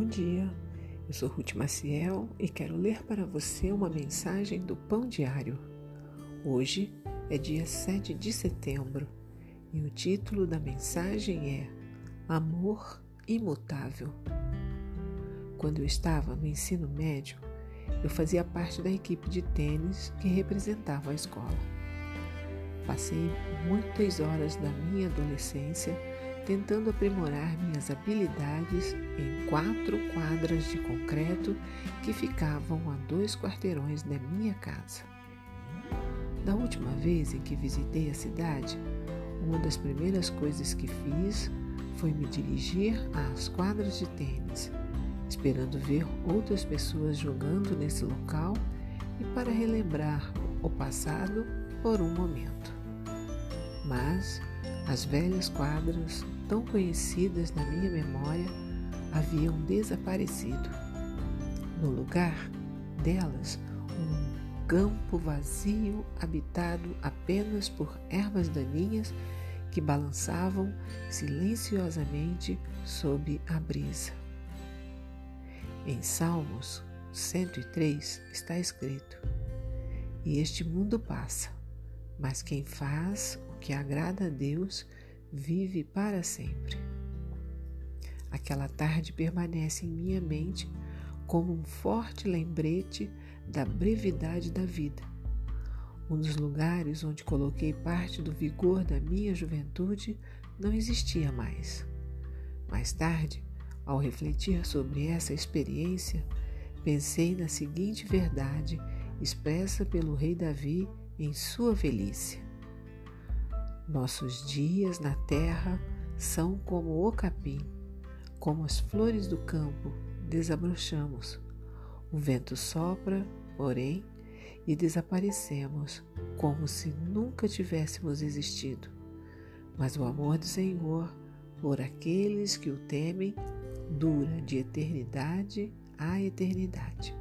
dia, eu sou Ruth Maciel e quero ler para você uma mensagem do Pão Diário. Hoje é dia 7 de setembro e o título da mensagem é Amor Imutável. Quando eu estava no ensino médio, eu fazia parte da equipe de tênis que representava a escola. Passei muitas horas da minha adolescência tentando aprimorar minhas habilidades em quatro quadras de concreto que ficavam a dois quarteirões da minha casa. Da última vez em que visitei a cidade, uma das primeiras coisas que fiz foi me dirigir às quadras de tênis, esperando ver outras pessoas jogando nesse local e para relembrar o passado por um momento. Mas as velhas quadras, tão conhecidas na minha memória, haviam desaparecido. No lugar delas, um campo vazio habitado apenas por ervas daninhas que balançavam silenciosamente sob a brisa. Em Salmos 103 está escrito: E este mundo passa, mas quem faz que agrada a Deus vive para sempre. Aquela tarde permanece em minha mente como um forte lembrete da brevidade da vida. Um dos lugares onde coloquei parte do vigor da minha juventude não existia mais. Mais tarde, ao refletir sobre essa experiência, pensei na seguinte verdade expressa pelo rei Davi em sua velhice. Nossos dias na terra são como o capim, como as flores do campo, desabrochamos. O vento sopra, porém, e desaparecemos, como se nunca tivéssemos existido. Mas o amor do Senhor por aqueles que o temem dura de eternidade a eternidade.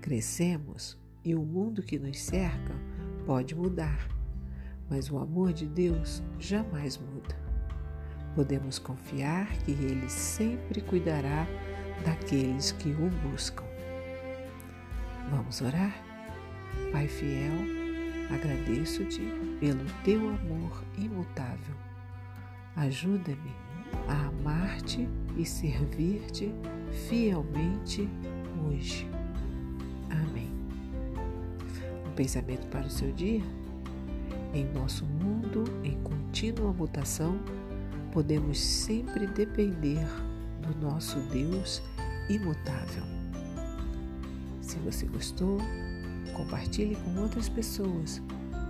Crescemos e o mundo que nos cerca pode mudar mas o amor de Deus jamais muda. Podemos confiar que Ele sempre cuidará daqueles que o buscam. Vamos orar? Pai fiel, agradeço-te pelo teu amor imutável. Ajuda-me a amar-te e servir-te fielmente hoje. Amém. Um pensamento para o seu dia? Em nosso mundo em contínua mutação, podemos sempre depender do nosso Deus imutável. Se você gostou, compartilhe com outras pessoas,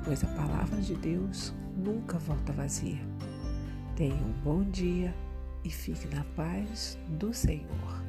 pois a palavra de Deus nunca volta vazia. Tenha um bom dia e fique na paz do Senhor.